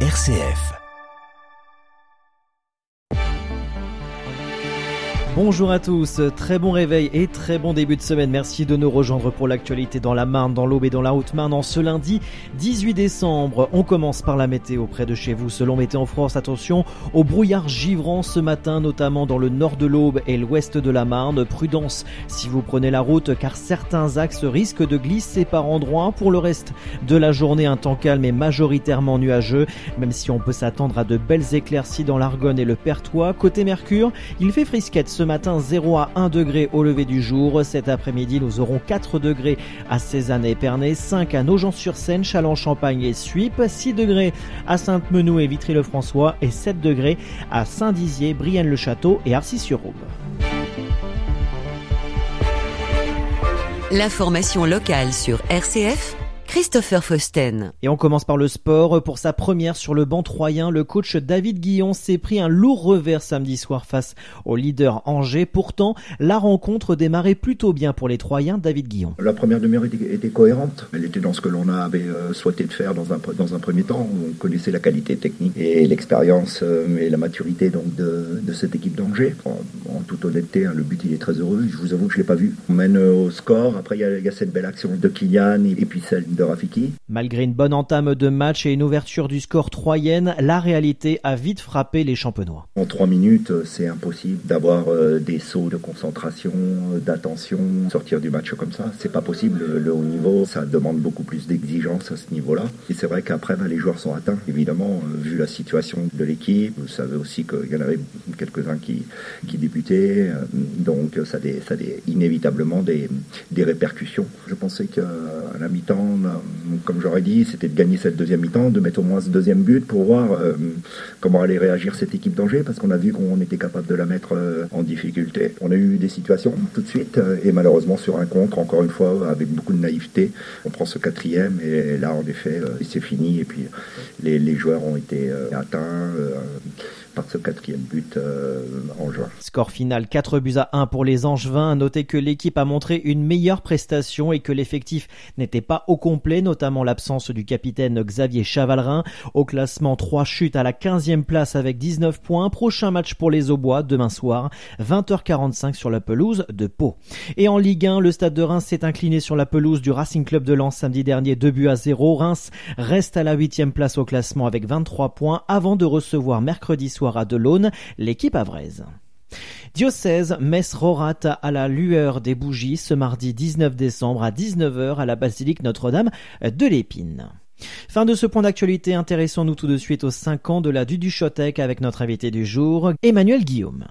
RCF. Bonjour à tous, très bon réveil et très bon début de semaine. Merci de nous rejoindre pour l'actualité dans la Marne, dans l'Aube et dans la Haute-Marne en ce lundi 18 décembre. On commence par la météo près de chez vous. Selon Météo France, attention au brouillard givrant ce matin, notamment dans le nord de l'Aube et l'ouest de la Marne. Prudence si vous prenez la route car certains axes risquent de glisser par endroits. Pour le reste de la journée, un temps calme et majoritairement nuageux, même si on peut s'attendre à de belles éclaircies dans l'Argonne et le Pertois. Côté Mercure, il fait frisquette ce matin 0 à 1 degré au lever du jour. Cet après-midi, nous aurons 4 degrés à Cézanne et Épernay, 5 à Nogent-sur-Seine, Châlons-Champagne et Suippes, 6 degrés à Sainte-Menou et Vitry-le-François et 7 degrés à Saint-Dizier, Brienne-le-Château et Arcis-sur-Aube. L'information locale sur RCF Christopher Fausten. Et on commence par le sport. Pour sa première sur le banc troyen, le coach David Guillon s'est pris un lourd revers samedi soir face au leader Angers. Pourtant, la rencontre démarrait plutôt bien pour les Troyens. David Guillon. La première demi-heure était, cohérente. Elle était dans ce que l'on avait euh, souhaité de faire dans un, dans un premier temps. On connaissait la qualité technique et l'expérience euh, et la maturité donc de, de cette équipe d'Angers. En, toute honnêteté, hein, le but il est très heureux. Je vous avoue que je l'ai pas vu. On mène au score. Après, il y, y, a cette belle action de Kylian et puis celle de Rafiki. Malgré une bonne entame de match et une ouverture du score troyenne, la réalité a vite frappé les champenois. En trois minutes, c'est impossible d'avoir euh, des sauts de concentration, euh, d'attention, sortir du match comme ça. C'est pas possible. Le haut niveau, ça demande beaucoup plus d'exigence à ce niveau-là. Et c'est vrai qu'après, ben, les joueurs sont atteints. Évidemment, euh, vu la situation de l'équipe, vous savez aussi qu'il y en avait quelques-uns qui, qui débutaient. Donc, ça a, ça inévitablement des, des répercussions. Je pensais qu'à la mi-temps, comme j'aurais dit, c'était de gagner cette deuxième mi-temps, de mettre au moins ce deuxième but pour voir euh, comment allait réagir cette équipe d'Angers, parce qu'on a vu qu'on était capable de la mettre euh, en difficulté. On a eu des situations tout de suite, euh, et malheureusement sur un contre, encore une fois, avec beaucoup de naïveté, on prend ce quatrième, et là, en effet, c'est fini, et puis les joueurs ont été atteints par ce quatrième but euh, en juin. Score final 4 buts à 1 pour les Angevins. Notez que l'équipe a montré une meilleure prestation et que l'effectif n'était pas au complet, notamment l'absence du capitaine Xavier Chavalrin. Au classement, 3 chutes à la 15e place avec 19 points. Prochain match pour les Aubois demain soir, 20h45 sur la pelouse de Pau. Et en Ligue 1, le Stade de Reims s'est incliné sur la pelouse du Racing Club de Lens samedi dernier, 2 buts à 0. Reims reste à la 8e place au classement avec 23 points avant de recevoir mercredi soir à Delaune, l'équipe avraise. Diocèse, messe rorat à la lueur des bougies ce mardi 19 décembre à 19h à la basilique Notre-Dame de l'Épine. Fin de ce point d'actualité, intéressons-nous tout de suite aux 5 ans de la Duduchotec avec notre invité du jour, Emmanuel Guillaume.